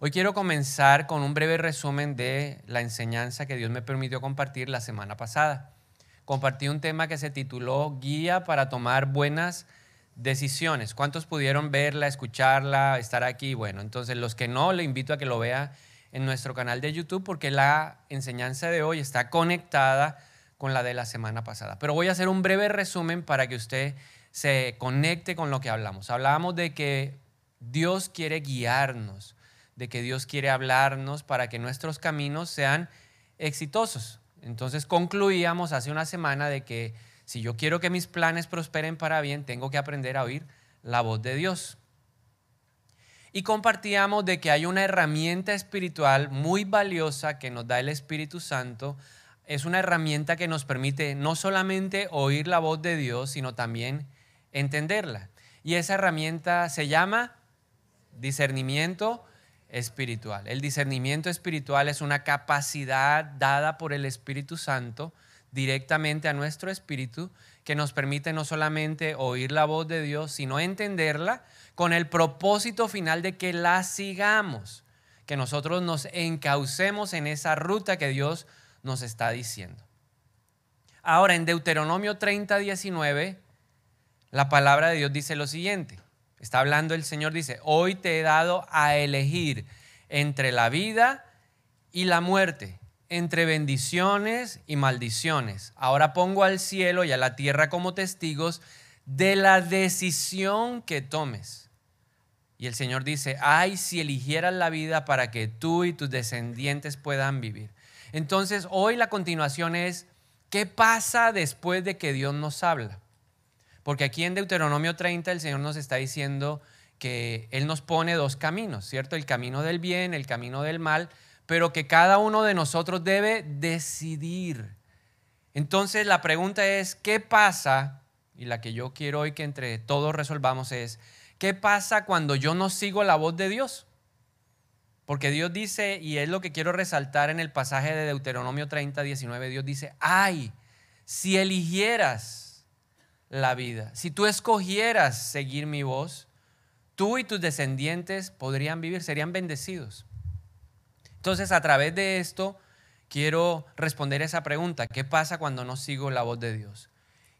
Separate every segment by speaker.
Speaker 1: Hoy quiero comenzar con un breve resumen de la enseñanza que Dios me permitió compartir la semana pasada. Compartí un tema que se tituló Guía para tomar buenas decisiones. ¿Cuántos pudieron verla, escucharla, estar aquí? Bueno, entonces los que no, le invito a que lo vea en nuestro canal de YouTube porque la enseñanza de hoy está conectada con la de la semana pasada. Pero voy a hacer un breve resumen para que usted se conecte con lo que hablamos. Hablábamos de que Dios quiere guiarnos, de que Dios quiere hablarnos para que nuestros caminos sean exitosos. Entonces concluíamos hace una semana de que si yo quiero que mis planes prosperen para bien, tengo que aprender a oír la voz de Dios. Y compartíamos de que hay una herramienta espiritual muy valiosa que nos da el Espíritu Santo. Es una herramienta que nos permite no solamente oír la voz de Dios, sino también entenderla. Y esa herramienta se llama discernimiento espiritual. El discernimiento espiritual es una capacidad dada por el Espíritu Santo directamente a nuestro espíritu que nos permite no solamente oír la voz de Dios, sino entenderla con el propósito final de que la sigamos, que nosotros nos encaucemos en esa ruta que Dios nos está diciendo. Ahora, en Deuteronomio 30, 19, la palabra de Dios dice lo siguiente. Está hablando el Señor, dice, hoy te he dado a elegir entre la vida y la muerte, entre bendiciones y maldiciones. Ahora pongo al cielo y a la tierra como testigos de la decisión que tomes. Y el Señor dice, ay, si eligieras la vida para que tú y tus descendientes puedan vivir. Entonces, hoy la continuación es, ¿qué pasa después de que Dios nos habla? Porque aquí en Deuteronomio 30 el Señor nos está diciendo que Él nos pone dos caminos, ¿cierto? El camino del bien, el camino del mal, pero que cada uno de nosotros debe decidir. Entonces la pregunta es, ¿qué pasa? Y la que yo quiero hoy que entre todos resolvamos es, ¿qué pasa cuando yo no sigo la voz de Dios? Porque Dios dice, y es lo que quiero resaltar en el pasaje de Deuteronomio 30, 19, Dios dice, ay, si eligieras la vida. Si tú escogieras seguir mi voz, tú y tus descendientes podrían vivir, serían bendecidos. Entonces, a través de esto, quiero responder esa pregunta, ¿qué pasa cuando no sigo la voz de Dios?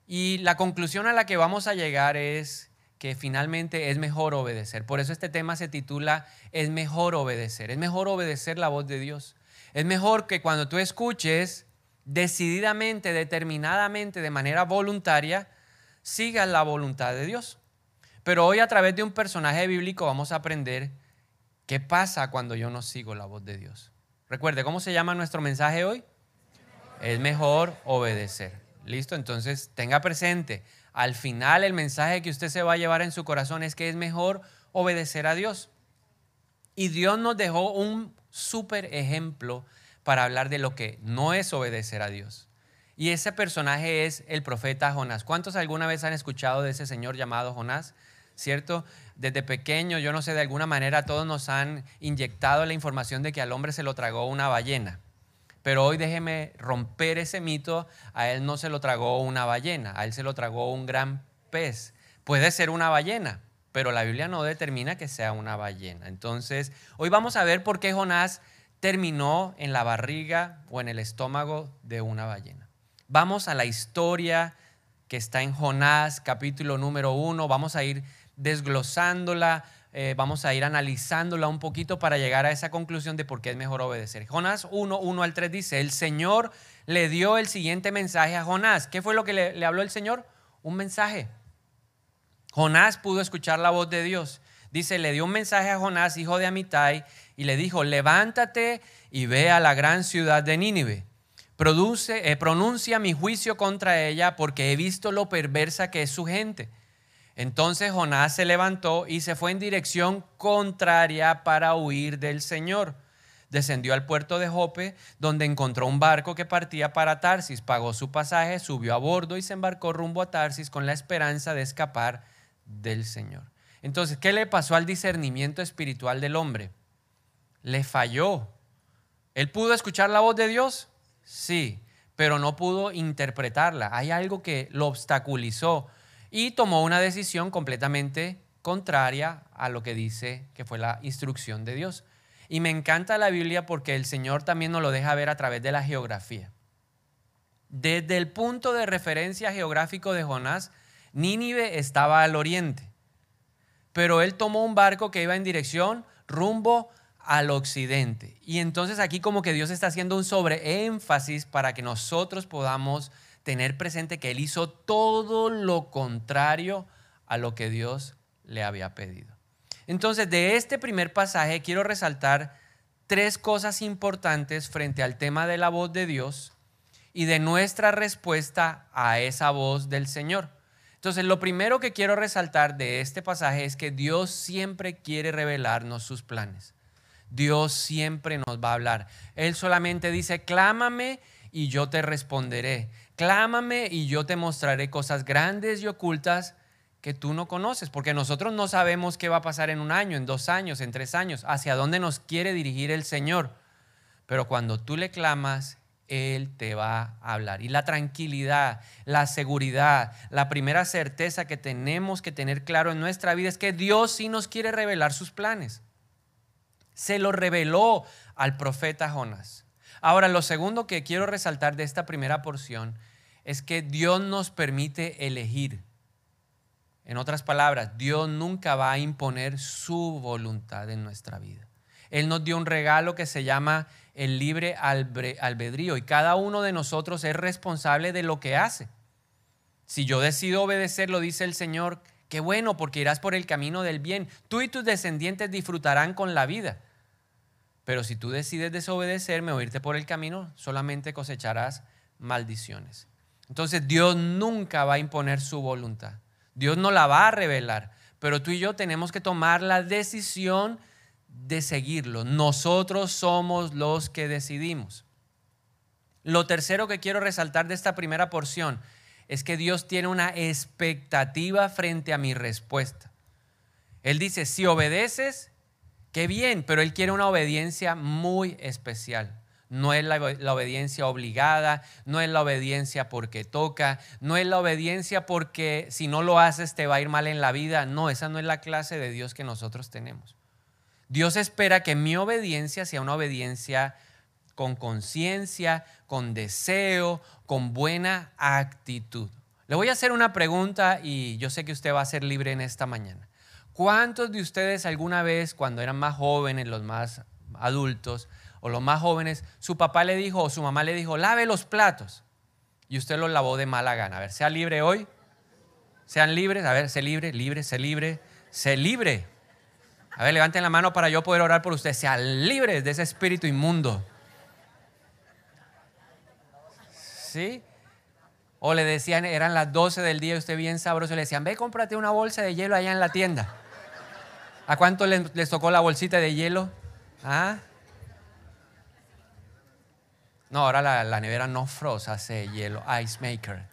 Speaker 1: Y la conclusión a la que vamos a llegar es que finalmente es mejor obedecer. Por eso este tema se titula Es mejor obedecer. Es mejor obedecer la voz de Dios. Es mejor que cuando tú escuches decididamente, determinadamente, de manera voluntaria, siga la voluntad de Dios. Pero hoy a través de un personaje bíblico vamos a aprender qué pasa cuando yo no sigo la voz de Dios. Recuerde, ¿cómo se llama nuestro mensaje hoy? Es mejor obedecer. ¿Listo? Entonces tenga presente, al final el mensaje que usted se va a llevar en su corazón es que es mejor obedecer a Dios. Y Dios nos dejó un súper ejemplo para hablar de lo que no es obedecer a Dios. Y ese personaje es el profeta Jonás. ¿Cuántos alguna vez han escuchado de ese señor llamado Jonás? ¿Cierto? Desde pequeño, yo no sé, de alguna manera todos nos han inyectado la información de que al hombre se lo tragó una ballena. Pero hoy déjeme romper ese mito, a él no se lo tragó una ballena, a él se lo tragó un gran pez. Puede ser una ballena, pero la Biblia no determina que sea una ballena. Entonces, hoy vamos a ver por qué Jonás terminó en la barriga o en el estómago de una ballena. Vamos a la historia que está en Jonás, capítulo número uno. Vamos a ir desglosándola, eh, vamos a ir analizándola un poquito para llegar a esa conclusión de por qué es mejor obedecer. Jonás 1, 1 al 3 dice, el Señor le dio el siguiente mensaje a Jonás. ¿Qué fue lo que le, le habló el Señor? Un mensaje. Jonás pudo escuchar la voz de Dios. Dice, le dio un mensaje a Jonás, hijo de Amitai, y le dijo, levántate y ve a la gran ciudad de Nínive Produce, eh, pronuncia mi juicio contra ella porque he visto lo perversa que es su gente. Entonces Jonás se levantó y se fue en dirección contraria para huir del Señor. Descendió al puerto de Jope, donde encontró un barco que partía para Tarsis, pagó su pasaje, subió a bordo y se embarcó rumbo a Tarsis con la esperanza de escapar del Señor. Entonces, ¿qué le pasó al discernimiento espiritual del hombre? Le falló. ¿Él pudo escuchar la voz de Dios? Sí, pero no pudo interpretarla. Hay algo que lo obstaculizó y tomó una decisión completamente contraria a lo que dice que fue la instrucción de Dios. Y me encanta la Biblia porque el Señor también nos lo deja ver a través de la geografía. Desde el punto de referencia geográfico de Jonás, Nínive estaba al oriente, pero él tomó un barco que iba en dirección rumbo al occidente. Y entonces aquí como que Dios está haciendo un sobreénfasis para que nosotros podamos tener presente que él hizo todo lo contrario a lo que Dios le había pedido. Entonces, de este primer pasaje quiero resaltar tres cosas importantes frente al tema de la voz de Dios y de nuestra respuesta a esa voz del Señor. Entonces, lo primero que quiero resaltar de este pasaje es que Dios siempre quiere revelarnos sus planes. Dios siempre nos va a hablar. Él solamente dice, clámame y yo te responderé. Clámame y yo te mostraré cosas grandes y ocultas que tú no conoces, porque nosotros no sabemos qué va a pasar en un año, en dos años, en tres años, hacia dónde nos quiere dirigir el Señor. Pero cuando tú le clamas, Él te va a hablar. Y la tranquilidad, la seguridad, la primera certeza que tenemos que tener claro en nuestra vida es que Dios sí nos quiere revelar sus planes. Se lo reveló al profeta Jonás. Ahora, lo segundo que quiero resaltar de esta primera porción es que Dios nos permite elegir. En otras palabras, Dios nunca va a imponer su voluntad en nuestra vida. Él nos dio un regalo que se llama el libre albedrío y cada uno de nosotros es responsable de lo que hace. Si yo decido obedecer, lo dice el Señor, qué bueno porque irás por el camino del bien. Tú y tus descendientes disfrutarán con la vida. Pero si tú decides desobedecerme o irte por el camino, solamente cosecharás maldiciones. Entonces Dios nunca va a imponer su voluntad. Dios no la va a revelar, pero tú y yo tenemos que tomar la decisión de seguirlo. Nosotros somos los que decidimos. Lo tercero que quiero resaltar de esta primera porción es que Dios tiene una expectativa frente a mi respuesta. Él dice, si obedeces, qué bien, pero Él quiere una obediencia muy especial. No es la, obediencia obligada, no es la obediencia porque toca, no es la obediencia porque si no lo haces te va a ir mal en la vida. No, esa no es la clase de Dios que nosotros tenemos. Dios espera que mi obediencia sea una obediencia con conciencia, con deseo, con buena actitud. Le voy a hacer una pregunta y yo sé que usted va a ser libre en esta mañana. ¿Cuántos de ustedes alguna vez, cuando eran más jóvenes, los más adultos, o los más jóvenes, su papá le dijo o su mamá le dijo, lave los platos. Y usted los lavó de mala gana. A ver, sea libre hoy. Sean libres. A ver, sé libre, libre, sé libre, sé libre. A ver, levanten la mano para yo poder orar por usted. Sean libres de ese espíritu inmundo. ¿Sí? O le decían, eran las 12 del día usted bien sabroso, le decían, ve, cómprate una bolsa de hielo allá en la tienda. ¿A cuánto les, tocó la bolsita de hielo? ¿Ah? No, ahora la, nevera no frost hace hielo, ice maker.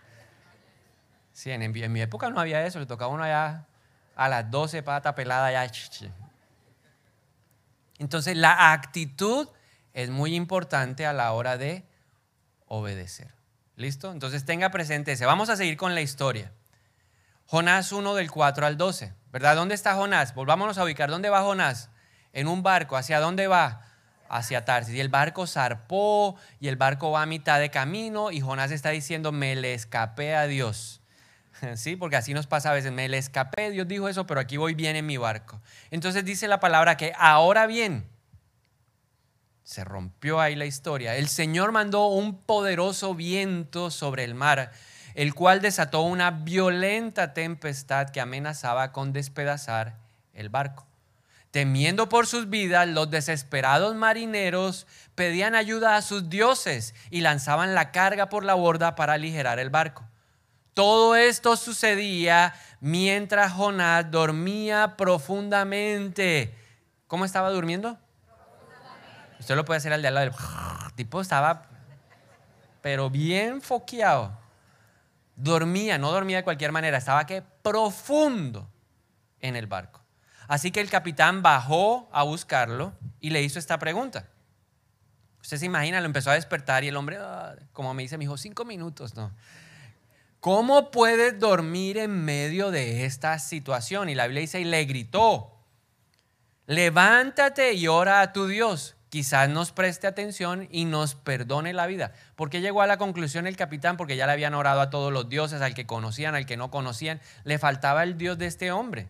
Speaker 1: Sí, en, mi época no había eso, le tocaba uno allá a las 12 pata pelada ya. Entonces la actitud es muy importante a la hora de obedecer. ¿Listo? Entonces tenga presente ese. Vamos a seguir con la historia. Jonás 1 del 4 al 12, ¿verdad? ¿Dónde está Jonás? Volvámonos a ubicar. ¿Dónde va Jonás? En un barco. ¿Hacia dónde va? hacia Tarsis. Y el barco zarpó y el barco va a mitad de camino y Jonás está diciendo, me le escapé a Dios. Sí, porque así nos pasa a veces, me le escapé, Dios dijo eso, pero aquí voy bien en mi barco. Entonces dice la palabra que ahora bien, se rompió ahí la historia. El Señor mandó un poderoso viento sobre el mar, el cual desató una violenta tempestad que amenazaba con despedazar el barco. Temiendo por sus vidas, los desesperados marineros pedían ayuda a sus dioses y lanzaban la carga por la borda para aligerar el barco. Todo esto sucedía mientras Jonás dormía profundamente. ¿Cómo estaba durmiendo? Usted lo puede hacer al de al lado. El tipo estaba, pero bien foqueado. Dormía, no dormía de cualquier manera, estaba que profundo en el barco. Así que el capitán bajó a buscarlo y le hizo esta pregunta. Usted se imagina, lo empezó a despertar y el hombre, ah, como me dice, me dijo, cinco minutos, no. ¿Cómo puedes dormir en medio de esta situación? Y la Biblia dice, y le gritó. levántate y ora a tu Dios. Quizás nos preste atención y nos perdone la vida. ¿Por qué llegó a la conclusión el capitán? Porque ya le habían orado a todos los dioses, al que conocían, al que no conocían. Le faltaba el Dios de este hombre.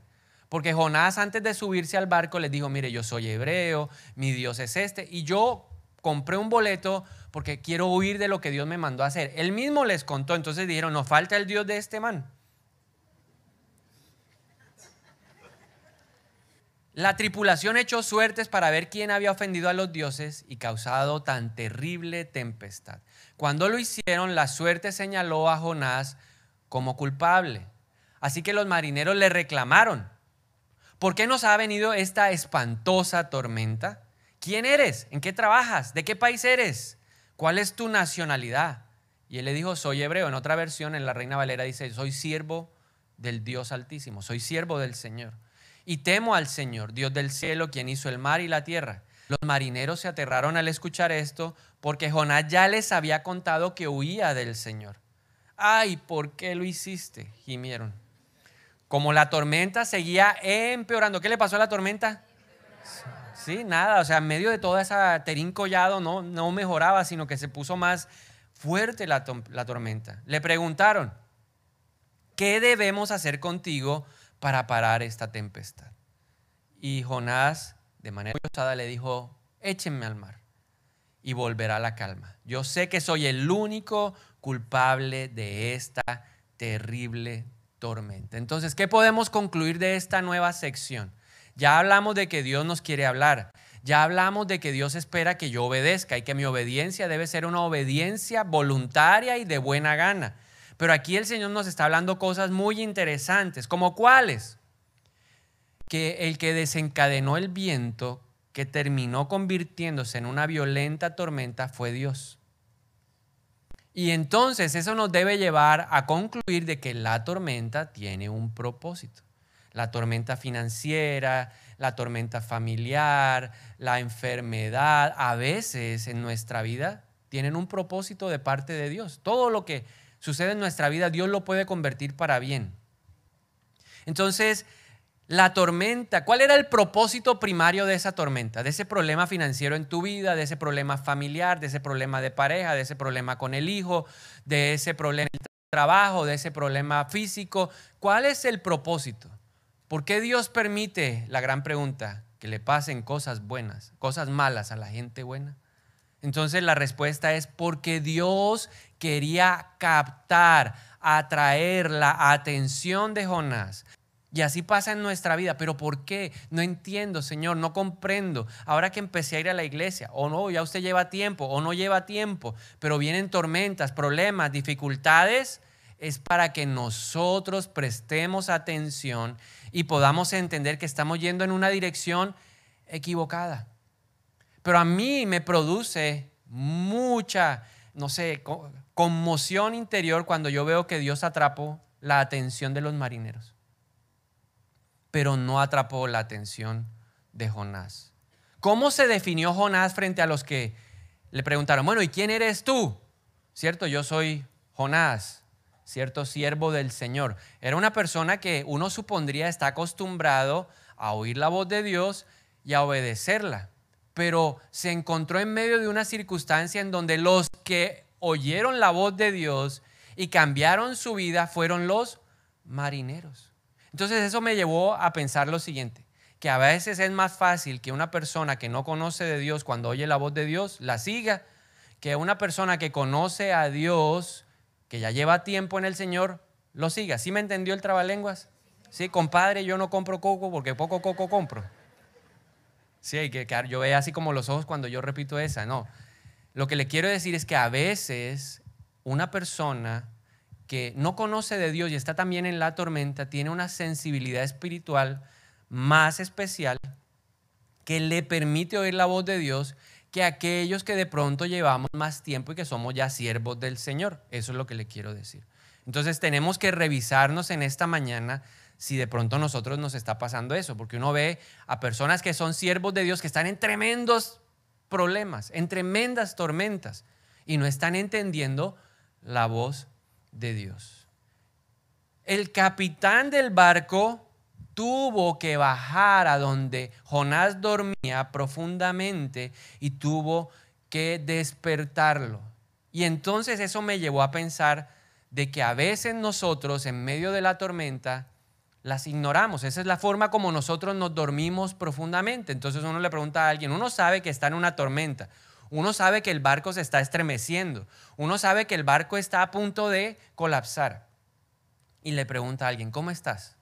Speaker 1: Porque Jonás antes de subirse al barco les dijo, mire, yo soy hebreo, mi Dios es este, y yo compré un boleto porque quiero huir de lo que Dios me mandó a hacer. Él mismo les contó, entonces dijeron, nos falta el Dios de este man. La tripulación echó suertes para ver quién había ofendido a los dioses y causado tan terrible tempestad. Cuando lo hicieron, la suerte señaló a Jonás como culpable. Así que los marineros le reclamaron, ¿por qué nos ha venido esta espantosa tormenta? ¿Quién eres? ¿En qué trabajas? ¿De qué país eres? ¿Cuál es tu nacionalidad? Y él le dijo, soy hebreo. En otra versión, en la Reina Valera dice, soy siervo del Dios Altísimo, soy siervo del Señor y temo al Señor, Dios del cielo, quien hizo el mar y la tierra. Los marineros se aterraron al escuchar esto porque Jonás ya les había contado que huía del Señor. Ay, ¿por qué lo hiciste? gimieron. Como la tormenta seguía empeorando. ¿Qué le pasó a la tormenta? Sí, nada, o sea, en medio de toda esa terín collado no, no mejoraba, sino que se puso más fuerte la, la tormenta. Le preguntaron, ¿qué debemos hacer contigo para parar esta tempestad. Y Jonás, de manera osada, le dijo, échenme al mar y volverá la calma. Yo sé que soy el único culpable de esta terrible tormenta. Entonces, ¿qué podemos concluir de esta nueva sección? Ya hablamos de que Dios nos quiere hablar. Ya hablamos de que Dios espera que yo obedezca y que mi obediencia debe ser una obediencia voluntaria y de buena gana. Pero aquí el Señor nos está hablando cosas muy interesantes, como cuáles. Que el que desencadenó el viento, que terminó convirtiéndose en una violenta tormenta, fue Dios. Y entonces eso nos debe llevar a concluir de que la tormenta tiene un propósito. La tormenta financiera, la tormenta familiar, la enfermedad, a veces en nuestra vida tienen un propósito de parte de Dios. Todo lo que sucede en nuestra vida, Dios lo puede convertir para bien. Entonces, la tormenta, ¿cuál era el propósito primario de esa tormenta? De ese problema financiero en tu vida, de ese problema familiar, de ese problema de pareja, de ese problema con el hijo, de ese problema en el trabajo, de ese problema físico. ¿Cuál es el propósito? ¿Por qué Dios permite, la gran pregunta, que le pasen cosas buenas, cosas malas a la gente buena? Entonces la respuesta es porque Dios quería captar, atraer la atención de Jonás. Y así pasa en nuestra vida. ¿Pero por qué? No entiendo, Señor, no comprendo. Ahora que empecé a ir a la iglesia, o no, ya usted lleva tiempo, o no lleva tiempo, pero vienen tormentas, problemas, dificultades, es para que nosotros prestemos atención y podamos entender que estamos yendo en una dirección equivocada. Pero a mí me produce mucha, no sé, conmoción interior cuando yo veo que Dios atrapó la atención de los marineros, pero no atrapó la atención de Jonás. ¿Cómo se definió Jonás frente a los que le preguntaron, bueno, ¿y quién eres tú? Cierto, yo soy Jonás, cierto, siervo del Señor. Era una persona que uno supondría está acostumbrado a oír la voz de Dios y a obedecerla pero se encontró en medio de una circunstancia en donde los que oyeron la voz de Dios y cambiaron su vida fueron los marineros. Entonces eso me llevó a pensar lo siguiente, que a veces es más fácil que una persona que no conoce de Dios cuando oye la voz de Dios la siga, que una persona que conoce a Dios, que ya lleva tiempo en el Señor, lo siga. ¿Sí me entendió el trabalenguas? Sí, compadre, yo no compro coco porque poco coco compro. Sí, que yo veo así como los ojos cuando yo repito esa, no. Lo que le quiero decir es que a veces una persona que no conoce de Dios y está también en la tormenta tiene una sensibilidad espiritual más especial que le permite oír la voz de Dios que aquellos que de pronto llevamos más tiempo y que somos ya siervos del Señor. Eso es lo que le quiero decir. Entonces tenemos que revisarnos en esta mañana si de pronto nosotros nos está pasando eso, porque uno ve a personas que son siervos de Dios que están en tremendos problemas, en tremendas tormentas, y no están entendiendo la voz de Dios. El capitán del barco tuvo que bajar a donde Jonás dormía profundamente y tuvo que despertarlo. Y entonces eso me llevó a pensar de que a veces nosotros en medio de la tormenta las ignoramos. Esa es la forma como nosotros nos dormimos profundamente. Entonces uno le pregunta a alguien, uno sabe que está en una tormenta, uno sabe que el barco se está estremeciendo, uno sabe que el barco está a punto de colapsar. Y le pregunta a alguien, ¿cómo estás?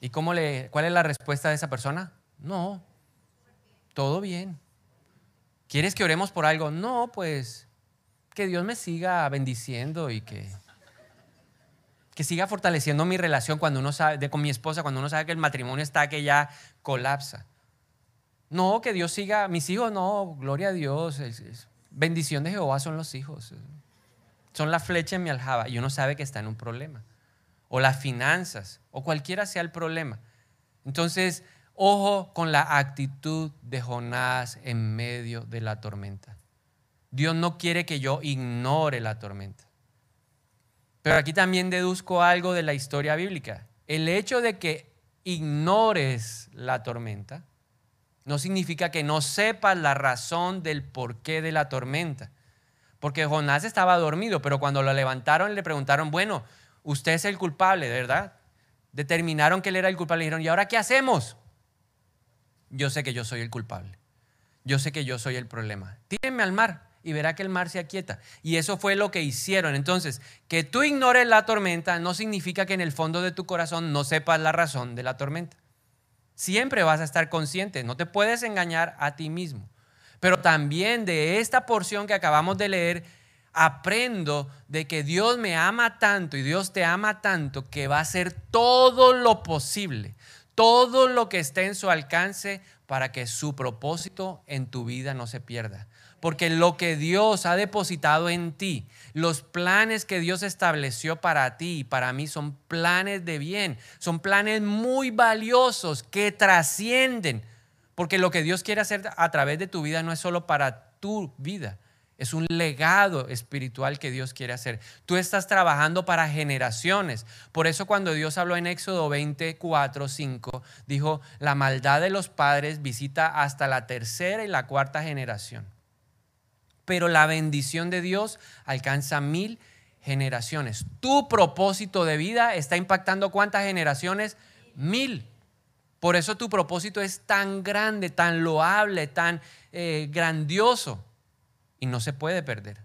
Speaker 1: ¿Y cómo le, cuál es la respuesta de esa persona? No, todo bien. ¿Quieres que oremos por algo? No, pues que Dios me siga bendiciendo y que, que siga fortaleciendo mi relación cuando uno sabe, con mi esposa, cuando uno sabe que el matrimonio está que ya colapsa. No, que Dios siga, mis hijos no, gloria a Dios, bendición de Jehová son los hijos. Son la flecha en mi aljaba y uno sabe que está en un problema. O las finanzas, o cualquiera sea el problema. Entonces, ojo con la actitud de Jonás en medio de la tormenta. Dios no quiere que yo ignore la tormenta. Pero aquí también deduzco algo de la historia bíblica. El hecho de que ignores la tormenta no significa que no sepas la razón del porqué de la tormenta. Porque Jonás estaba dormido, pero cuando lo levantaron le preguntaron, bueno, usted es el culpable, ¿verdad? Determinaron que él era el culpable y dijeron, ¿y ahora qué hacemos? Yo sé que yo soy el culpable. Yo sé que yo soy el problema. Tírenme al mar y verá que el mar se aquieta. Y eso fue lo que hicieron. Entonces, que tú ignores la tormenta no significa que en el fondo de tu corazón no sepas la razón de la tormenta. Siempre vas a estar consciente, no te puedes engañar a ti mismo. Pero también de esta porción que acabamos de leer, aprendo de que Dios me ama tanto y Dios te ama tanto que va a hacer todo lo posible, todo lo que esté en su alcance para que su propósito en tu vida no se pierda. Porque lo que Dios ha depositado en ti, los planes que Dios estableció para ti y para mí son planes de bien, son planes muy valiosos que trascienden. Porque lo que Dios quiere hacer a través de tu vida no es solo para tu vida, es un legado espiritual que Dios quiere hacer. Tú estás trabajando para generaciones. Por eso cuando Dios habló en Éxodo 24, 5, dijo, la maldad de los padres visita hasta la tercera y la cuarta generación pero la bendición de Dios alcanza mil generaciones. Tu propósito de vida está impactando cuántas generaciones? Mil. Por eso tu propósito es tan grande, tan loable, tan eh, grandioso y no se puede perder.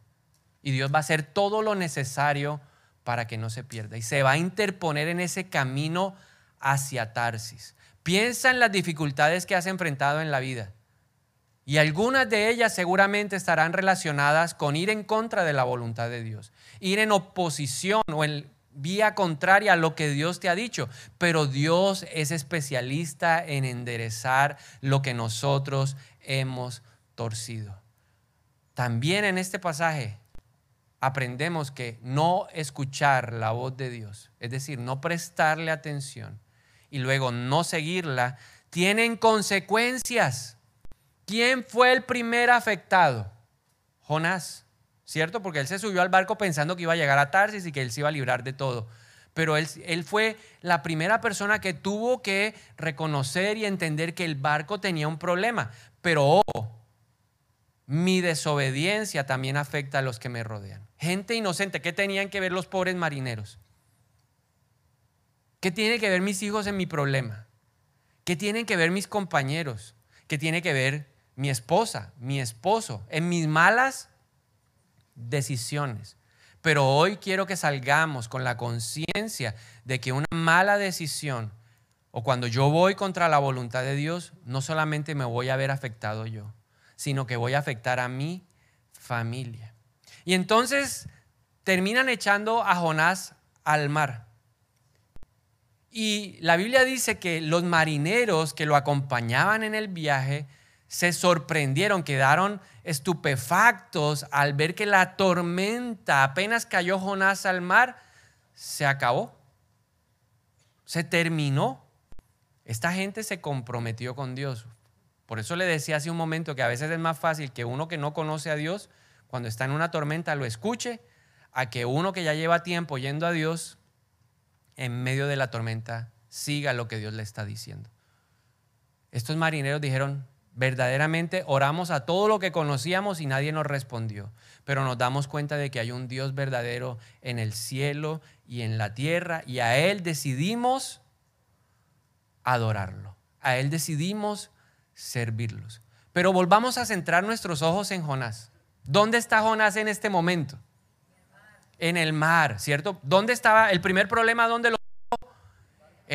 Speaker 1: Y Dios va a hacer todo lo necesario para que no se pierda. Y se va a interponer en ese camino hacia Tarsis. Piensa en las dificultades que has enfrentado en la vida. Y algunas de ellas seguramente estarán relacionadas con ir en contra de la voluntad de Dios, ir en oposición o en vía contraria a lo que Dios te ha dicho. Pero Dios es especialista en enderezar lo que nosotros hemos torcido. También en este pasaje aprendemos que no escuchar la voz de Dios, es decir, no prestarle atención y luego no seguirla, tienen consecuencias. ¿Quién fue el primer afectado? Jonás, ¿cierto? Porque él se subió al barco pensando que iba a llegar a Tarsis y que él se iba a librar de todo. Pero él, él fue la primera persona que tuvo que reconocer y entender que el barco tenía un problema. Pero oh, mi desobediencia también afecta a los que me rodean. Gente inocente, ¿qué tenían que ver los pobres marineros? ¿Qué tiene que ver mis hijos en mi problema? ¿Qué tienen que ver mis compañeros? ¿Qué tiene que ver mi esposa, mi esposo, en mis malas decisiones. Pero hoy quiero que salgamos con la conciencia de que una mala decisión o cuando yo voy contra la voluntad de Dios, no solamente me voy a ver afectado yo, sino que voy a afectar a mi familia. Y entonces terminan echando a Jonás al mar. Y la Biblia dice que los marineros que lo acompañaban en el viaje se sorprendieron, quedaron estupefactos al ver que la tormenta, apenas cayó Jonás al mar, se acabó, se terminó. Esta gente se comprometió con Dios. Por eso le decía hace un momento que a veces es más fácil que uno que no conoce a Dios, cuando está en una tormenta, lo escuche, a que uno que ya lleva tiempo yendo a Dios, en medio de la tormenta siga lo que Dios le está diciendo. Estos marineros dijeron, verdaderamente oramos a todo lo que conocíamos y nadie nos respondió, pero nos damos cuenta de que hay un Dios verdadero en el cielo y en la tierra y a Él decidimos adorarlo, a Él decidimos servirlos. Pero volvamos a centrar nuestros ojos en Jonás. ¿Dónde está Jonás en este momento? En el mar, ¿cierto? ¿Dónde estaba el primer problema? ¿Dónde lo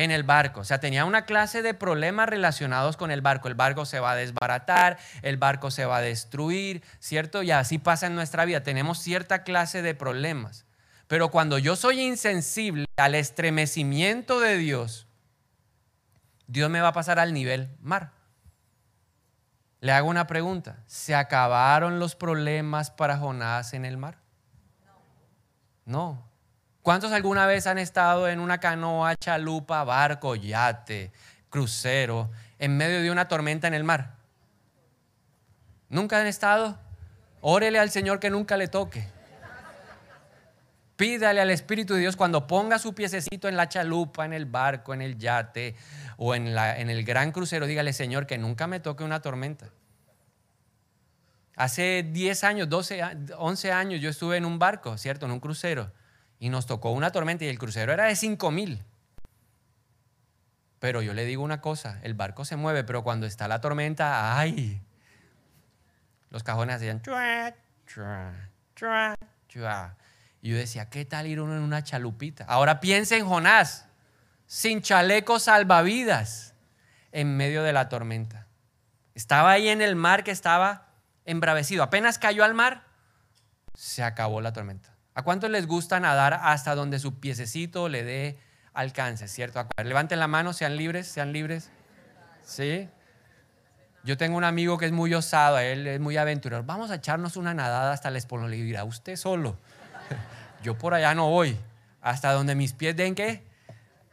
Speaker 1: en el barco. O sea, tenía una clase de problemas relacionados con el barco. El barco se va a desbaratar, el barco se va a destruir, ¿cierto? Y así pasa en nuestra vida. Tenemos cierta clase de problemas. Pero cuando yo soy insensible al estremecimiento de Dios, Dios me va a pasar al nivel mar. Le hago una pregunta. ¿Se acabaron los problemas para Jonás en el mar? No. ¿Cuántos alguna vez han estado en una canoa, chalupa, barco, yate, crucero, en medio de una tormenta en el mar? ¿Nunca han estado? Órele al Señor que nunca le toque. Pídale al Espíritu de Dios cuando ponga su piececito en la chalupa, en el barco, en el yate o en, en el gran crucero, dígale, Señor, que nunca me toque una tormenta. Hace 10 años, 12, 11 años yo estuve en un barco, ¿cierto? En un crucero y nos tocó una tormenta y el crucero era de 5 mil. Pero yo le digo una cosa, el barco se mueve, pero cuando está la tormenta, ¡ay! Los cajones hacían chua, chua, chua. Y yo decía, ¿qué tal ir uno en una chalupita? Ahora piensa en Jonás, sin chaleco salvavidas, en medio de la tormenta. Estaba ahí en el mar que estaba embravecido. Apenas cayó al mar, se acabó la tormenta. ¿A cuántos les gusta nadar hasta donde su piececito le dé alcance, cierto? Levanten la mano, sean libres, sean libres. ¿Sí? Yo tengo un amigo que es muy osado, él es muy aventurero. Vamos a echarnos una nadada hasta el espolón. Le dirá, usted solo. Yo por allá no voy. Hasta donde mis pies den qué?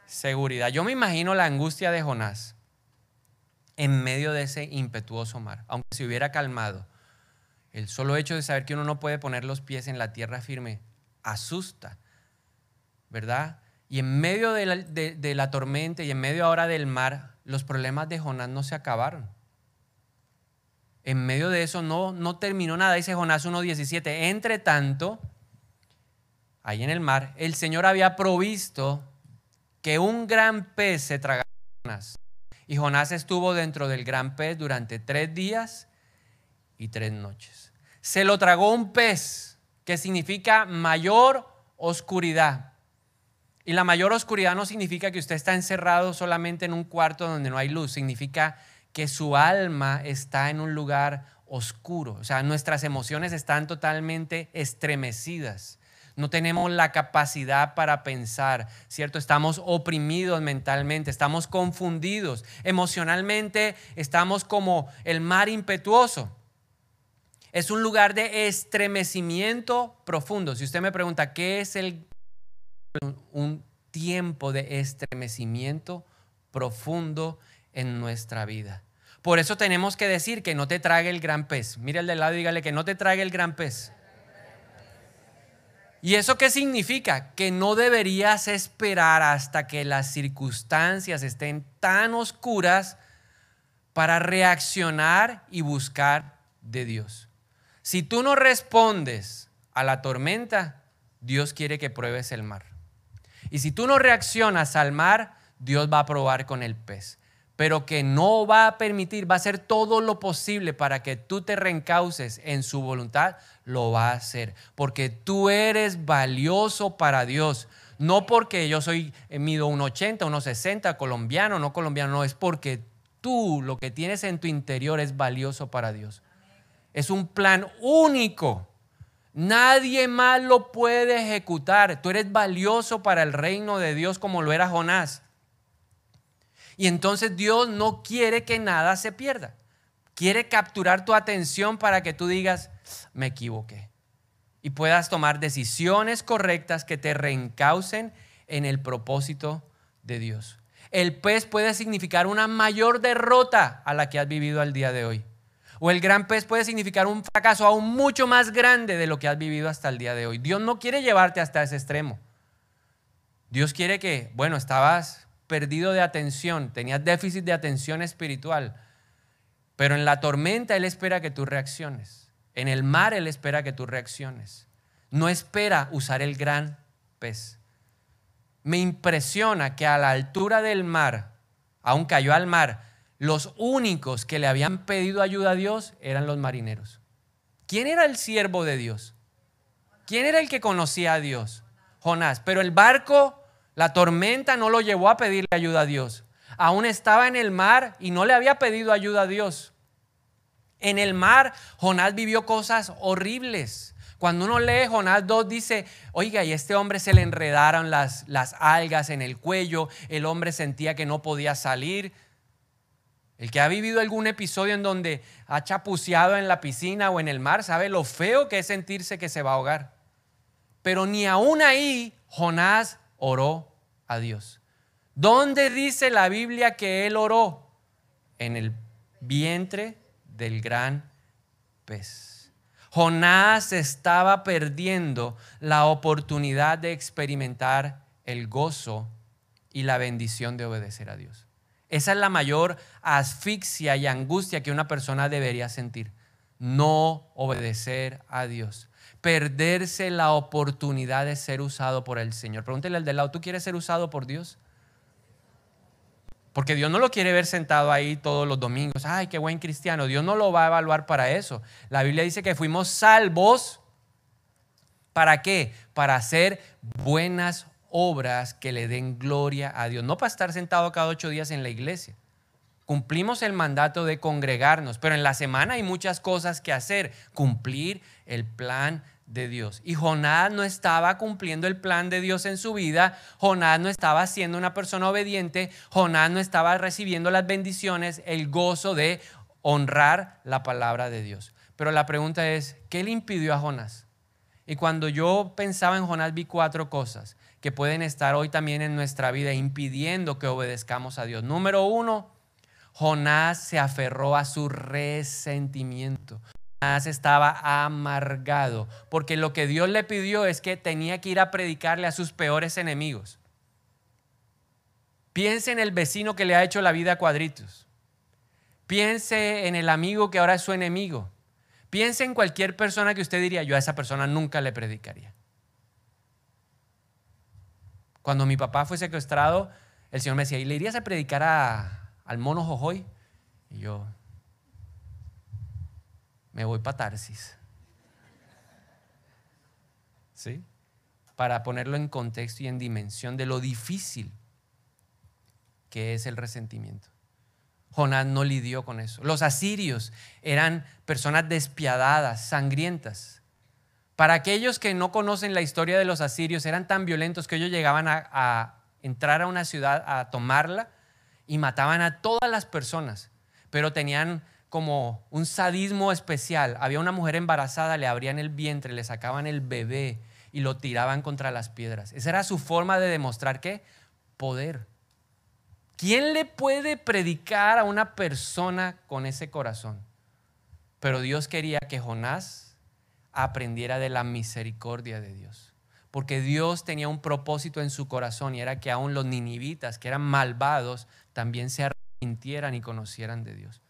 Speaker 1: Seguridad. Yo me imagino la angustia de Jonás en medio de ese impetuoso mar, aunque se hubiera calmado. El solo hecho de saber que uno no puede poner los pies en la tierra firme asusta, ¿verdad? Y en medio de la, tormenta y en medio ahora del mar, los problemas de Jonás no se acabaron. En medio de eso no, no terminó nada, dice Jonás 1.17. Entre tanto, ahí en el mar, el Señor había provisto que un gran pez se tragara a Jonás. Y Jonás estuvo dentro del gran pez durante tres días y tres noches. Se lo tragó un pez que significa mayor oscuridad. Y la mayor oscuridad no significa que usted está encerrado solamente en un cuarto donde no hay luz, significa que su alma está en un lugar oscuro. O sea, nuestras emociones están totalmente estremecidas. No tenemos la capacidad para pensar, ¿cierto? Estamos oprimidos mentalmente, estamos confundidos. Emocionalmente estamos como el mar impetuoso. Es un lugar de estremecimiento profundo. Si usted me pregunta, ¿qué es el, un tiempo de estremecimiento profundo en nuestra vida? Por eso tenemos que decir que no te trague el gran pez. Mira el de lado y dígale que no te trague el gran pez. ¿Y eso qué significa? Que no deberías esperar hasta que las circunstancias estén tan oscuras para reaccionar y buscar de Dios. Si tú no respondes a la tormenta, Dios quiere que pruebes el mar. Y si tú no reaccionas al mar, Dios va a probar con el pez. Pero que no va a permitir, va a hacer todo lo posible para que tú te reencauces en su voluntad, lo va a hacer. Porque tú eres valioso para Dios. No porque yo soy, eh, mido un 80, unos 60, colombiano, no colombiano, no, es porque tú lo que tienes en tu interior es valioso para Dios. Es un plan único. Nadie más lo puede ejecutar. Tú eres valioso para el reino de Dios como lo era Jonás. Y entonces Dios no quiere que nada se pierda. Quiere capturar tu atención para que tú digas, me equivoqué. Y puedas tomar decisiones correctas que te reencaucen en el propósito de Dios. El pez puede significar una mayor derrota a la que has vivido al día de hoy. O el gran pez puede significar un fracaso aún mucho más grande de lo que has vivido hasta el día de hoy. Dios no quiere llevarte hasta ese extremo. Dios quiere que, bueno, estabas perdido de atención, tenías déficit de atención espiritual. Pero en la tormenta Él espera que tú reacciones. En el mar Él espera que tú reacciones. No espera usar el gran pez. Me impresiona que a la altura del mar, aún cayó al mar, los únicos que le habían pedido ayuda a Dios eran los marineros. ¿Quién era el siervo de Dios? ¿Quién era el que conocía a Dios? Jonás. Pero el barco, la tormenta no lo llevó a pedirle ayuda a Dios. Aún estaba en el mar y no le había pedido ayuda a Dios. En el mar, Jonás vivió cosas horribles. Cuando uno lee Jonás 2 dice, oiga, y este hombre se le enredaron las, las algas en el cuello, el hombre sentía que no podía salir. El que ha vivido algún episodio en donde ha chapuceado en la piscina o en el mar sabe lo feo que es sentirse que se va a ahogar. Pero ni aún ahí Jonás oró a Dios. ¿Dónde dice la Biblia que él oró? En el vientre del gran pez. Jonás estaba perdiendo la oportunidad de experimentar el gozo y la bendición de obedecer a Dios. Esa es la mayor asfixia y angustia que una persona debería sentir. No obedecer a Dios. Perderse la oportunidad de ser usado por el Señor. Pregúntele al del lado, ¿tú quieres ser usado por Dios? Porque Dios no lo quiere ver sentado ahí todos los domingos. Ay, qué buen cristiano. Dios no lo va a evaluar para eso. La Biblia dice que fuimos salvos. ¿Para qué? Para hacer buenas obras que le den gloria a Dios. No para estar sentado cada ocho días en la iglesia. Cumplimos el mandato de congregarnos, pero en la semana hay muchas cosas que hacer. Cumplir el plan de Dios. Y Jonás no estaba cumpliendo el plan de Dios en su vida. Jonás no estaba siendo una persona obediente. Jonás no estaba recibiendo las bendiciones, el gozo de honrar la palabra de Dios. Pero la pregunta es, ¿qué le impidió a Jonás? Y cuando yo pensaba en Jonás vi cuatro cosas que pueden estar hoy también en nuestra vida impidiendo que obedezcamos a Dios. Número uno, Jonás se aferró a su resentimiento. Jonás estaba amargado porque lo que Dios le pidió es que tenía que ir a predicarle a sus peores enemigos. Piense en el vecino que le ha hecho la vida a cuadritos. Piense en el amigo que ahora es su enemigo. Piense en cualquier persona que usted diría, yo a esa persona nunca le predicaría. Cuando mi papá fue secuestrado, el Señor me decía, ¿y le irías a predicar al mono Jojoy? Y yo, me voy para Tarsis. ¿Sí? Para ponerlo en contexto y en dimensión de lo difícil que es el resentimiento. Jonás no lidió con eso. Los asirios eran personas despiadadas, sangrientas. Para aquellos que no conocen la historia de los asirios, eran tan violentos que ellos llegaban a, entrar a una ciudad, a tomarla y mataban a todas las personas, pero tenían como un sadismo especial. Había una mujer embarazada, le abrían el vientre, le sacaban el bebé y lo tiraban contra las piedras. Esa era su forma de demostrar qué? Poder. ¿Quién le puede predicar a una persona con ese corazón? Pero Dios quería que Jonás aprendiera de la misericordia de Dios. Porque Dios tenía un propósito en su corazón y era que aún los ninivitas, que eran malvados, también se arrepintieran y conocieran de Dios.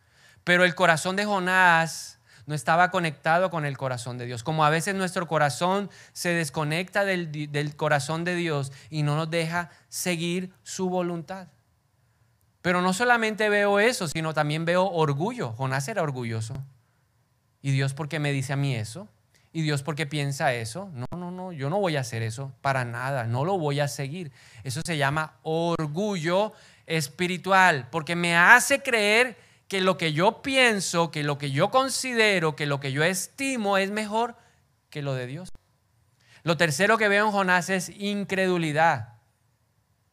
Speaker 1: Pero el corazón de Jonás no estaba conectado con el corazón de Dios. Como a veces nuestro corazón se desconecta del, del corazón de Dios y no nos deja seguir su voluntad. Pero no solamente veo eso, sino también veo orgullo. Jonás era orgulloso. ¿Y Dios por qué me dice a mí eso? ¿Y Dios por qué piensa eso? No, no, no, yo no voy a hacer eso para nada, no lo voy a seguir. Eso se llama orgullo espiritual, porque me hace creer que lo que yo pienso, que lo que yo considero, que lo que yo estimo es mejor que lo de Dios. Lo tercero que veo en Jonás es incredulidad.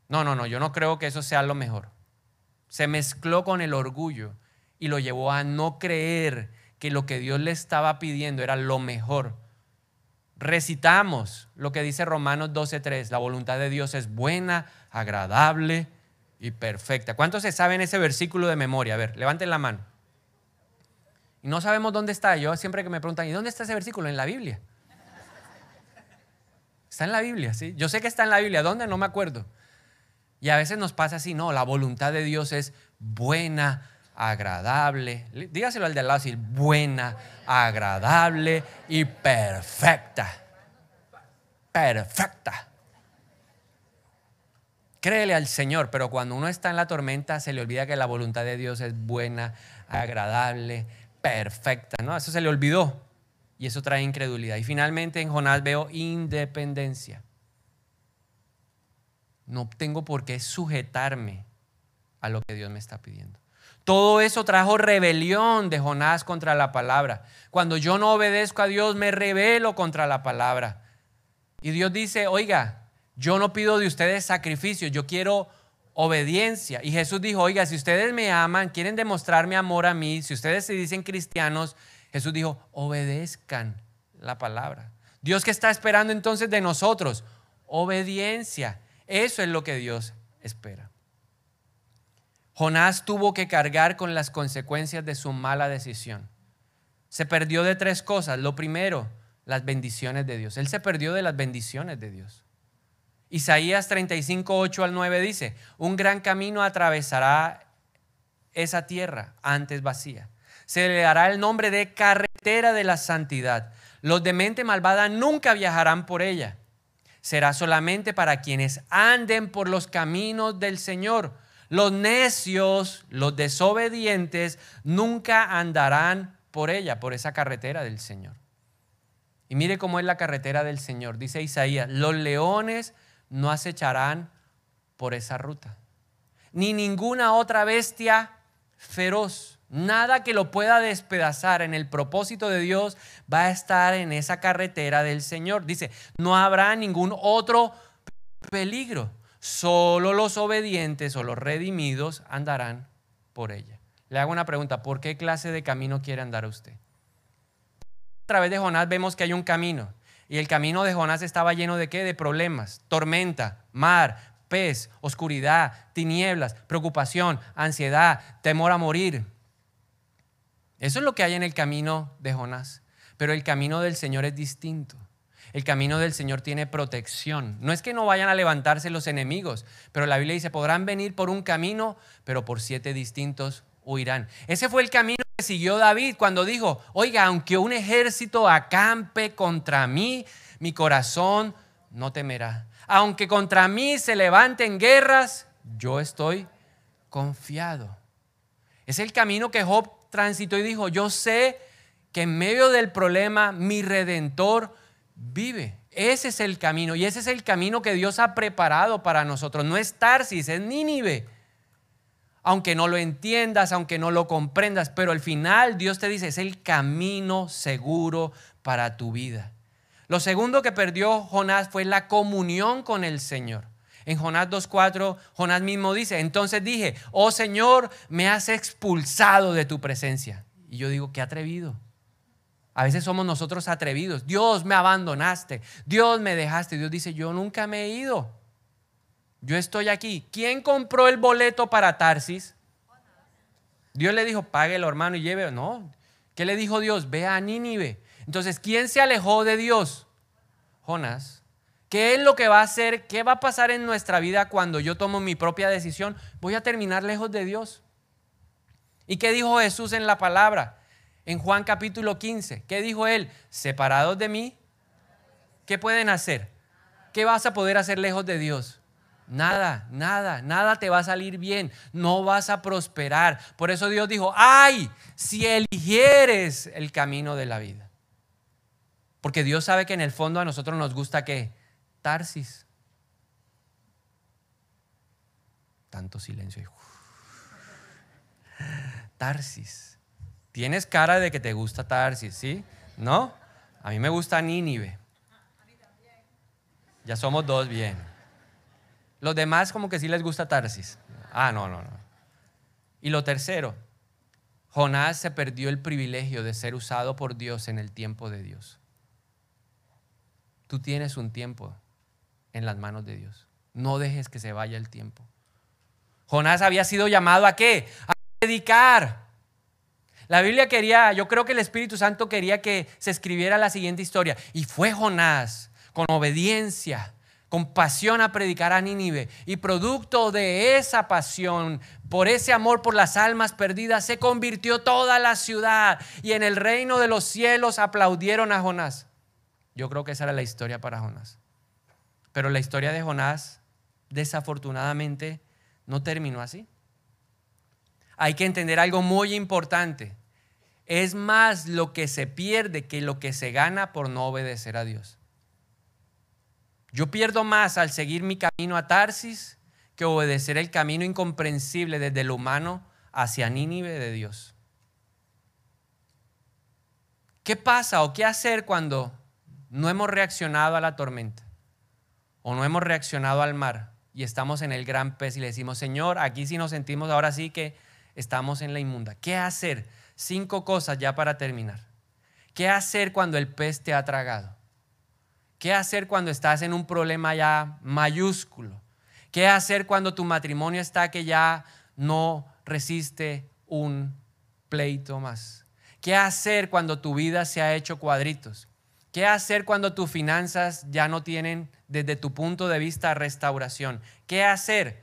Speaker 1: No, no, no, yo no creo que eso sea lo mejor. Se mezcló con el orgullo y lo llevó a no creer que lo que Dios le estaba pidiendo era lo mejor. Recitamos lo que dice Romanos 12:3, la voluntad de Dios es buena, agradable y perfecta. ¿Cuántos se saben ese versículo de memoria? A ver, levanten la mano. Y no sabemos dónde está. Yo siempre que me preguntan, ¿y dónde está ese versículo? En la Biblia. Está en la Biblia, ¿sí? Yo sé que está en la Biblia. ¿Dónde? No me acuerdo. Y a veces nos pasa así, no, la voluntad de Dios es buena, agradable. Dígaselo al de al lado, decir, buena, agradable y perfecta. Perfecta. Créele al Señor, pero cuando uno está en la tormenta se le olvida que la voluntad de Dios es buena, agradable, perfecta. ¿no? Eso se le olvidó y eso trae incredulidad. Y finalmente en Jonás veo independencia. No tengo por qué sujetarme a lo que Dios me está pidiendo. Todo eso trajo rebelión de Jonás contra la palabra. Cuando yo no obedezco a Dios, me rebelo contra la palabra. Y Dios dice, oiga, yo no pido de ustedes sacrificio, yo quiero obediencia. Y Jesús dijo, oiga, si ustedes me aman, quieren demostrarme amor a mí, si ustedes se dicen cristianos, Jesús dijo, obedezcan la palabra. Dios que está esperando entonces de nosotros, obediencia. Eso es lo que Dios espera. Jonás tuvo que cargar con las consecuencias de su mala decisión. Se perdió de tres cosas. Lo primero, las bendiciones de Dios. Él se perdió de las bendiciones de Dios. Isaías 35, 8 al 9 dice, un gran camino atravesará esa tierra antes vacía. Se le dará el nombre de carretera de la santidad. Los de mente malvada nunca viajarán por ella. Será solamente para quienes anden por los caminos del Señor los necios, los desobedientes, nunca andarán por ella, por esa carretera del Señor. Y mire cómo es la carretera del Señor. Dice Isaías, los leones no acecharán por esa ruta. Ni ninguna otra bestia feroz. Nada que lo pueda despedazar en el propósito de Dios va a estar en esa carretera del Señor. Dice, no habrá ningún otro peligro. Solo los obedientes o los redimidos andarán por ella. Le hago una pregunta, ¿por qué clase de camino quiere andar usted? A través de Jonás vemos que hay un camino. Y el camino de Jonás estaba lleno de qué? De problemas, tormenta, mar, pez, oscuridad, tinieblas, preocupación, ansiedad, temor a morir. Eso es lo que hay en el camino de Jonás. Pero el camino del Señor es distinto. El camino del Señor tiene protección. No es que no vayan a levantarse los enemigos, pero la Biblia dice, podrán venir por un camino, pero por siete distintos huirán. Ese fue el camino que siguió David cuando dijo, oiga, aunque un ejército acampe contra mí, mi corazón no temerá. Aunque contra mí se levanten guerras, yo estoy confiado. Es el camino que Job transitó y dijo, yo sé que en medio del problema mi redentor vive. Ese es el camino y ese es el camino que Dios ha preparado para nosotros. No es Tarsis, es Nínive. Aunque no lo entiendas, aunque no lo comprendas, pero al final Dios te dice, es el camino seguro para tu vida. Lo segundo que perdió Jonás fue la comunión con el Señor. En Jonás 2.4, Jonás mismo dice, entonces dije, oh Señor, me has expulsado de tu presencia. Y yo digo, qué atrevido. A veces somos nosotros atrevidos. Dios me abandonaste. Dios me dejaste. Dios dice, yo nunca me he ido. Yo estoy aquí. ¿Quién compró el boleto para Tarsis? Dios le dijo, páguelo hermano y lleve. No. ¿Qué le dijo Dios? Ve a Nínive. Entonces, ¿quién se alejó de Dios? Jonás. ¿Qué es lo que va a hacer? ¿Qué va a pasar en nuestra vida cuando yo tomo mi propia decisión? Voy a terminar lejos de Dios. ¿Y qué dijo Jesús en la palabra? En Juan capítulo 15. ¿Qué dijo él? Separados de mí, ¿qué pueden hacer? ¿Qué vas a poder hacer lejos de Dios? Nada, nada, nada te va a salir bien, no vas a prosperar. Por eso Dios dijo, ay, si eligieres el camino de la vida. Porque Dios sabe que en el fondo a nosotros nos gusta que Tarsis. Tanto silencio. Tarsis. Tienes cara de que te gusta Tarsis, ¿sí? ¿No? A mí me gusta Nínive. Ya somos dos bien. Los demás como que sí les gusta Tarsis. Ah, no, no, no. Y lo tercero, Jonás se perdió el privilegio de ser usado por Dios en el tiempo de Dios. Tú tienes un tiempo en las manos de Dios. No dejes que se vaya el tiempo. Jonás había sido llamado a qué? A predicar. La Biblia quería, yo creo que el Espíritu Santo quería que se escribiera la siguiente historia. Y fue Jonás con obediencia, con pasión a predicar a Nínive. Y producto de esa pasión, por ese amor por las almas perdidas, se convirtió toda la ciudad. Y en el reino de los cielos aplaudieron a Jonás. Yo creo que esa era la historia para Jonás. Pero la historia de Jonás, desafortunadamente, no terminó así. Hay que entender algo muy importante. Es más lo que se pierde que lo que se gana por no obedecer a Dios. Yo pierdo más al seguir mi camino a Tarsis que obedecer el camino incomprensible desde lo humano hacia Nínive de Dios. ¿Qué pasa o qué hacer cuando no hemos reaccionado a la tormenta o no hemos reaccionado al mar y estamos en el gran pez y le decimos, Señor, aquí sí nos sentimos ahora sí que estamos en la inmunda? ¿Qué hacer? Cinco cosas ya para terminar. ¿Qué hacer cuando el pez te ha tragado? ¿Qué hacer cuando estás en un problema ya mayúsculo? ¿Qué hacer cuando tu matrimonio está que ya no resiste un pleito más? ¿Qué hacer cuando tu vida se ha hecho cuadritos? ¿Qué hacer cuando tus finanzas ya no tienen desde tu punto de vista restauración? ¿Qué hacer?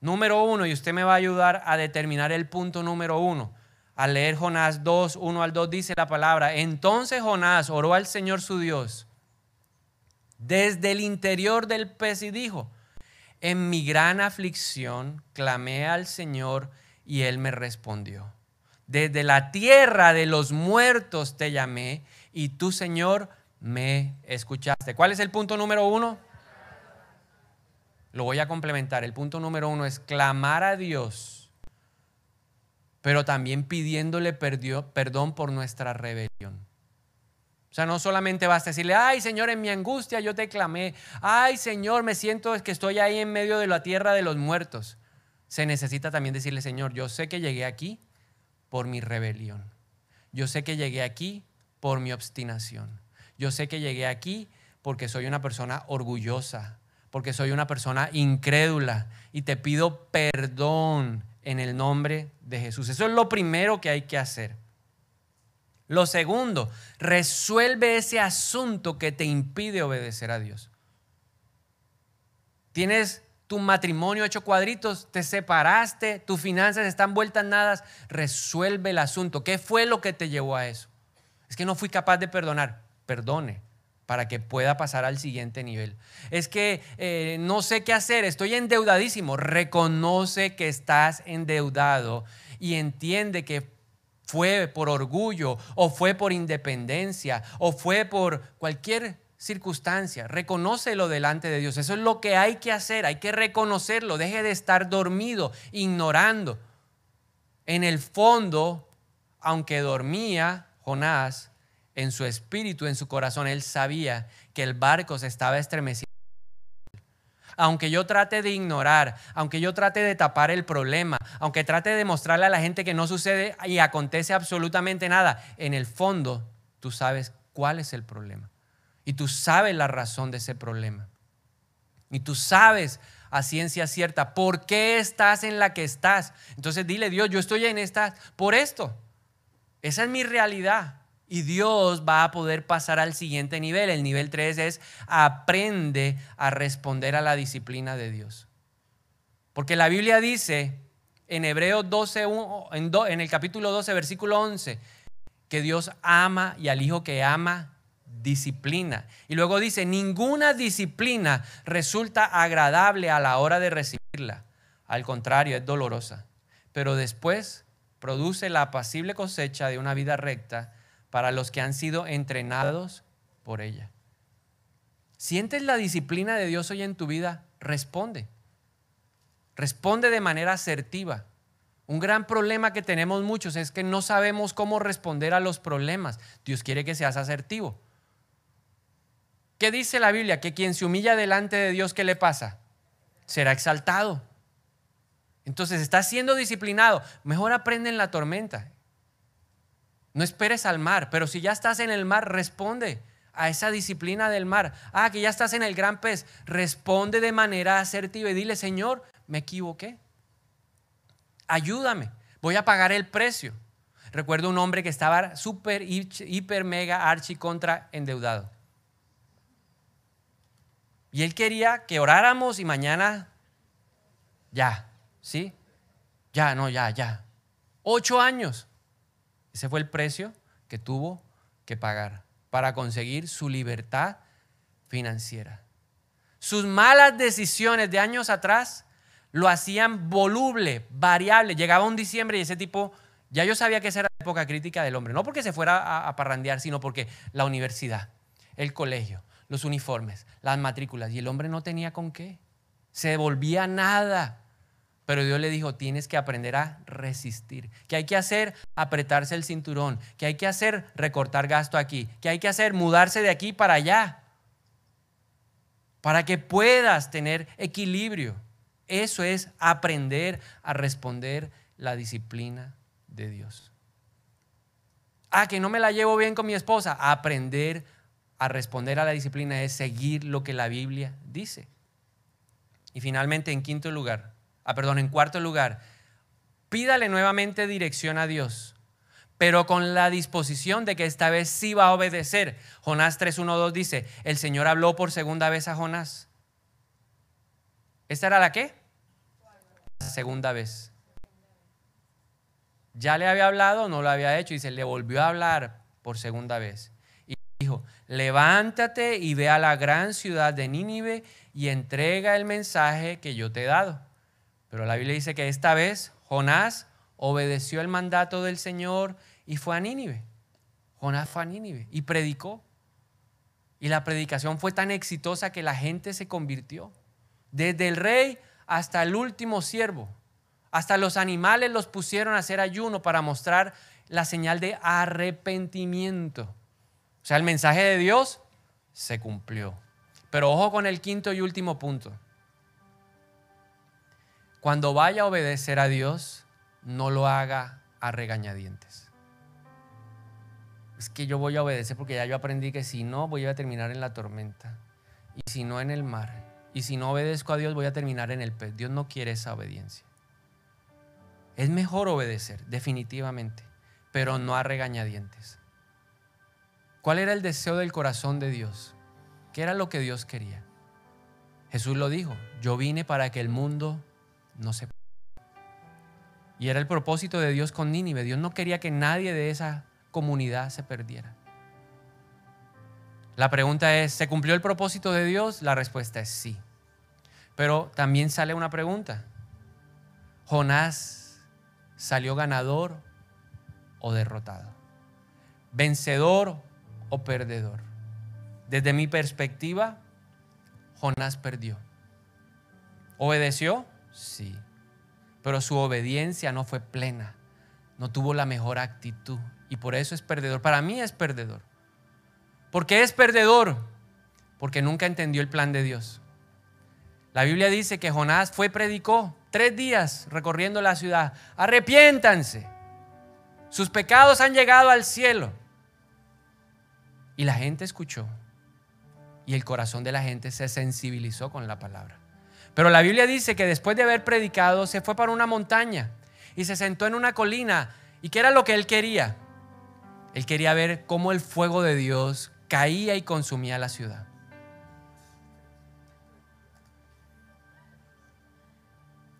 Speaker 1: Número uno, y usted me va a ayudar a determinar el punto número uno. Al leer Jonás 2, 1 al 2 dice la palabra, entonces Jonás oró al Señor su Dios desde el interior del pez y dijo, en mi gran aflicción clamé al Señor y Él me respondió. Desde la tierra de los muertos te llamé y tú, Señor, me escuchaste. ¿Cuál es el punto número uno? Lo voy a complementar. El punto número uno es clamar a Dios, pero también pidiéndole perdón por nuestra rebelión. O sea, no solamente basta decirle, ay Señor, en mi angustia yo te clamé, ay Señor, me siento que estoy ahí en medio de la tierra de los muertos. Se necesita también decirle, Señor, yo sé que llegué aquí por mi rebelión. Yo sé que llegué aquí por mi obstinación. Yo sé que llegué aquí porque soy una persona orgullosa, porque soy una persona incrédula y te pido perdón en el nombre de Jesús. Eso es lo primero que hay que hacer. Lo segundo, resuelve ese asunto que te impide obedecer a Dios. Tienes tu matrimonio hecho cuadritos, te separaste, tus finanzas están vueltas nada, resuelve el asunto. ¿Qué fue lo que te llevó a eso? Es que no fui capaz de perdonar. Perdone para que pueda pasar al siguiente nivel. Es que eh, no sé qué hacer, estoy endeudadísimo. Reconoce que estás endeudado y entiende que fue por orgullo o fue por independencia o fue por cualquier circunstancia. Reconócelo delante de Dios. Eso es lo que hay que hacer. Hay que reconocerlo. Deje de estar dormido, ignorando. En el fondo, aunque dormía Jonás, en su espíritu, en su corazón, él sabía que el barco se estaba estremeciendo aunque yo trate de ignorar, aunque yo trate de tapar el problema, aunque trate de mostrarle a la gente que no sucede y acontece absolutamente nada, en el fondo tú sabes cuál es el problema. Y tú sabes la razón de ese problema. Y tú sabes a ciencia cierta por qué estás en la que estás. Entonces dile, Dios, yo estoy en esta por esto. Esa es mi realidad. Y Dios va a poder pasar al siguiente nivel. El nivel 3 es aprende a responder a la disciplina de Dios. Porque la Biblia dice en Hebreos 12, en, el capítulo 12, versículo 11, que Dios ama y al hijo que ama disciplina. Y luego dice, ninguna disciplina resulta agradable a la hora de recibirla. Al contrario, es dolorosa. Pero después produce la apacible cosecha de una vida recta para los que han sido entrenados por ella. ¿Sientes la disciplina de Dios hoy en tu vida? Responde. Responde de manera asertiva. Un gran problema que tenemos muchos es que no sabemos cómo responder a los problemas. Dios quiere que seas asertivo. ¿Qué dice la Biblia? Que quien se humilla delante de Dios, ¿qué le pasa? Será exaltado. Entonces, estás siendo disciplinado. Mejor aprende en la tormenta. No esperes al mar, pero si ya estás en el mar, responde a esa disciplina del mar. Ah, que ya estás en el gran pez, responde de manera asertiva y dile, Señor, me equivoqué. Ayúdame, voy a pagar el precio. Recuerdo un hombre que estaba súper, hiper, mega, archi contra endeudado. Y él quería que oráramos y mañana ya, ¿sí? Ya, no, ya, ya. Ocho años. Ese fue el precio que tuvo que pagar para conseguir su libertad financiera. Sus malas decisiones de años atrás lo hacían voluble, variable. Llegaba un diciembre y ese tipo, ya yo sabía que esa era la época crítica del hombre. No porque se fuera a, a parrandear, sino porque la universidad, el colegio, los uniformes, las matrículas. Y el hombre no tenía con qué. Se devolvía nada. Pero Dios le dijo, tienes que aprender a resistir. ¿Qué hay que hacer? Apretarse el cinturón. ¿Qué hay que hacer? Recortar gasto aquí. ¿Qué hay que hacer? Mudarse de aquí para allá. Para que puedas tener equilibrio. Eso es aprender a responder la disciplina de Dios. Ah, que no me la llevo bien con mi esposa. Aprender a responder a la disciplina es seguir lo que la Biblia dice. Y finalmente, en quinto lugar, ah, perdón, en cuarto lugar, pídale nuevamente dirección a Dios, pero con la disposición de que esta vez sí va a obedecer. Jonás 3.1.2 dice, el Señor habló por segunda vez a Jonás. ¿Esta era la qué? segunda vez. Ya le había hablado, no lo había hecho, y se le volvió a hablar por segunda vez. Y dijo, levántate y ve a la gran ciudad de Nínive y entrega el mensaje que yo te he dado. Pero la Biblia dice que esta vez Jonás obedeció el mandato del Señor y fue a Nínive. Jonás fue a Nínive y predicó. Y la predicación fue tan exitosa que la gente se convirtió. Desde el rey hasta el último siervo. Hasta los animales los pusieron a hacer ayuno para mostrar la señal de arrepentimiento. O sea, el mensaje de Dios se cumplió. Pero ojo con el quinto y último punto. Cuando vaya a obedecer a Dios, no lo haga a regañadientes. Es que yo voy a obedecer porque ya yo aprendí que si no, voy a terminar en la tormenta. Y si no, en el mar. Y si no obedezco a Dios, voy a terminar en el pez. Dios no quiere esa obediencia. Es mejor obedecer, definitivamente, pero no a regañadientes. ¿Cuál era el deseo del corazón de Dios? ¿Qué era lo que Dios quería? Jesús lo dijo, yo vine para que el mundo no se... Y era el propósito de Dios con Nínive. Dios no quería que nadie de esa comunidad se perdiera. La pregunta es, ¿se cumplió el propósito de Dios? La respuesta es sí. Pero también sale una pregunta. ¿Jonás salió ganador o derrotado? ¿Vencedor o perdedor? Desde mi perspectiva, Jonás perdió. ¿Obedeció? Sí. Pero su obediencia no fue plena. No tuvo la mejor actitud. Y por eso es perdedor. Para mí es perdedor. ¿Por qué es perdedor? Porque nunca entendió el plan de Dios. La Biblia dice que Jonás fue predicó tres días recorriendo la ciudad. Arrepiéntanse. Sus pecados han llegado al cielo. Y la gente escuchó. Y el corazón de la gente se sensibilizó con la palabra. Pero la Biblia dice que después de haber predicado se fue para una montaña y se sentó en una colina. ¿Y qué era lo que él quería? Él quería ver cómo el fuego de Dios caía y consumía la ciudad.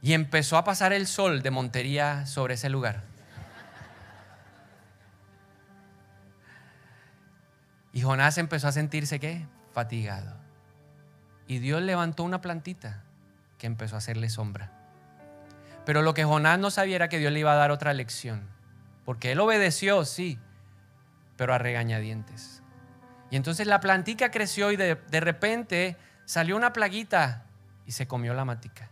Speaker 1: Y empezó a pasar el sol de Montería sobre ese lugar. Y Jonás empezó a sentirse qué? Fatigado. Y Dios levantó una plantita que empezó a hacerle sombra. Pero lo que Jonás no sabía era que Dios le iba a dar otra lección. Porque él obedeció, sí, pero a regañadientes. Y entonces la plantica creció y de, repente salió una plaguita y se comió la matica.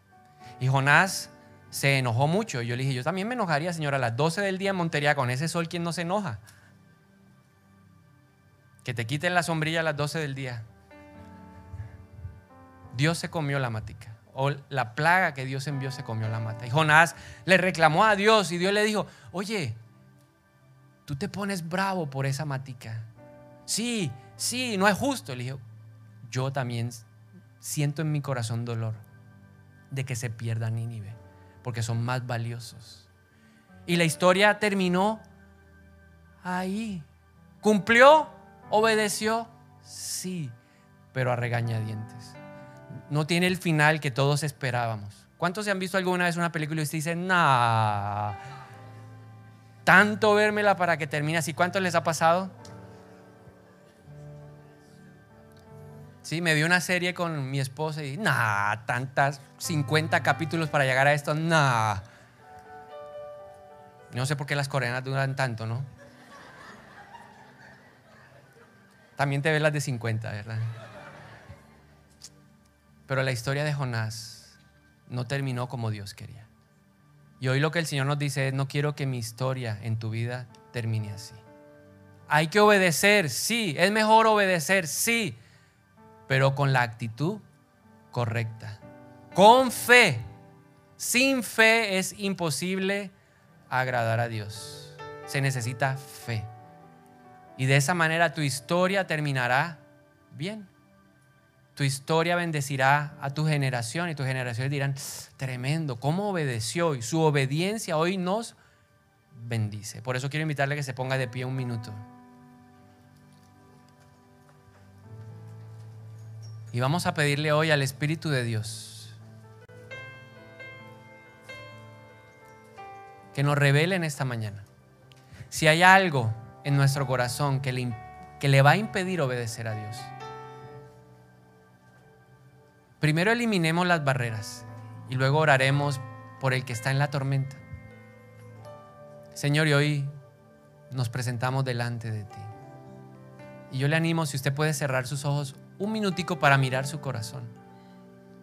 Speaker 1: Y Jonás se enojó mucho. Y yo le dije, yo también me enojaría, señora, a las 12 del día en Montería con ese sol, ¿quién no se enoja? Que te quiten la sombrilla a las 12 del día. Dios se comió la matica. O la plaga que Dios envió se comió la mata. Y Jonás le reclamó a Dios y Dios le dijo, oye, tú te pones bravo por esa matica. Sí, sí, no es justo. Le dijo, yo también siento en mi corazón dolor de que se pierda Nínive, porque son más valiosos. Y la historia terminó ahí. ¿Cumplió? ¿Obedeció? Sí, pero a regañadientes. No tiene el final que todos esperábamos. ¿Cuántos se han visto alguna vez una película y se dicen, nah, tanto vérmela para que termine así? ¿Cuántos les ha pasado? Sí, me vi una serie con mi esposa y, nah, tantas, 50 capítulos para llegar a esto, nah. No sé por qué las coreanas duran tanto, ¿no? También te ves las de 50, ¿verdad? Pero la historia de Jonás no terminó como Dios quería. Y hoy lo que el Señor nos dice es, no quiero que mi historia en tu vida termine así. Hay que obedecer, sí. Es mejor obedecer, sí. Pero con la actitud correcta. Con fe. Sin fe es imposible agradar a Dios. Se necesita fe. Y de esa manera tu historia terminará bien. Tu historia bendecirá a tu generación y tus generaciones dirán, tremendo, ¿cómo obedeció? Y su obediencia hoy nos bendice. Por eso quiero invitarle a que se ponga de pie un minuto. Y vamos a pedirle hoy al Espíritu de Dios que nos revele en esta mañana si hay algo en nuestro corazón que le, que le va a impedir obedecer a Dios. Primero eliminemos las barreras y luego oraremos por el que está en la tormenta. Señor, y hoy nos presentamos delante de ti. Y yo le animo, si usted puede cerrar sus ojos un minutico para mirar su corazón.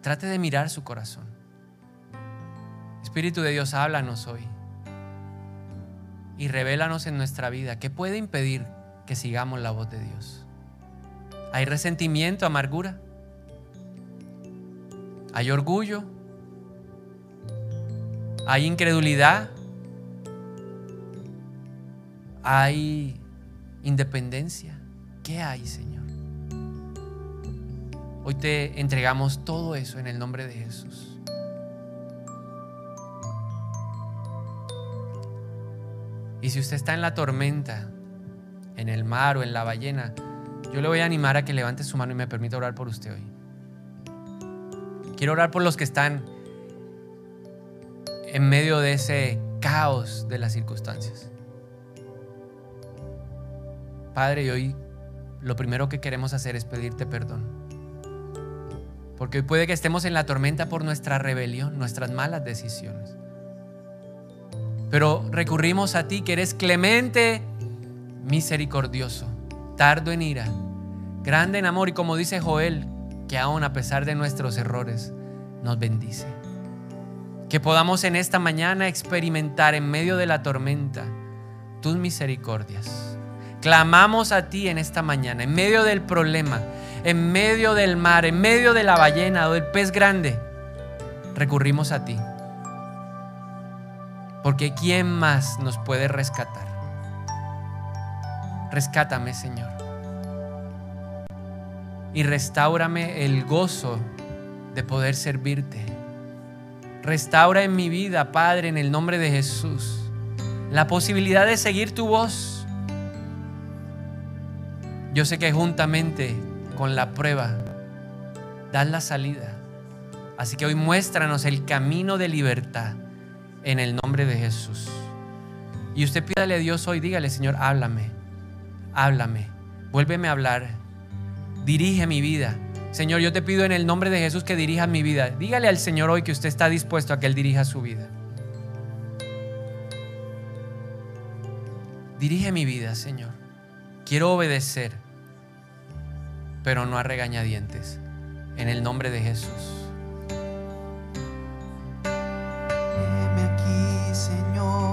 Speaker 1: Trate de mirar su corazón. Espíritu de Dios, háblanos hoy y revélanos en nuestra vida qué puede impedir que sigamos la voz de Dios. ¿Hay resentimiento, amargura? ¿Hay orgullo? ¿Hay incredulidad? ¿Hay independencia? ¿Qué hay, Señor? Hoy te entregamos todo eso en el nombre de Jesús. Y si usted está en la tormenta, en el mar o en la ballena, yo le voy a animar a que levante su mano y me permita orar por usted hoy. Quiero orar por los que están en medio de ese caos de las circunstancias. Padre, hoy lo primero que queremos hacer es pedirte perdón. Porque hoy puede que estemos en la tormenta por nuestra rebelión, nuestras malas decisiones. Pero recurrimos a ti que eres clemente, misericordioso, tardo en ira, grande en amor y como dice Joel, que aún a pesar de nuestros errores nos bendice. Que podamos en esta mañana experimentar en medio de la tormenta tus misericordias. Clamamos a ti en esta mañana, en medio del problema, en medio del mar, en medio de la ballena o del pez grande. Recurrimos a ti. Porque ¿quién más nos puede rescatar? Rescátame, Señor. Y restaurame el gozo de poder servirte. Restaura en mi vida, Padre, en el nombre de Jesús, la posibilidad de seguir tu voz. Yo sé que juntamente con la prueba das la salida. Así que hoy muéstranos el camino de libertad en el nombre de Jesús. Y usted pídale a Dios hoy, dígale, Señor, háblame, háblame, vuélveme a hablar, dirige mi vida. Señor, yo te pido en el nombre de Jesús que dirija mi vida. Dígale al Señor hoy que usted está dispuesto a que Él dirija su vida. Dirige mi vida, Señor. Quiero obedecer, pero no a regañadientes. En el nombre de Jesús.
Speaker 2: Heme aquí, Señor.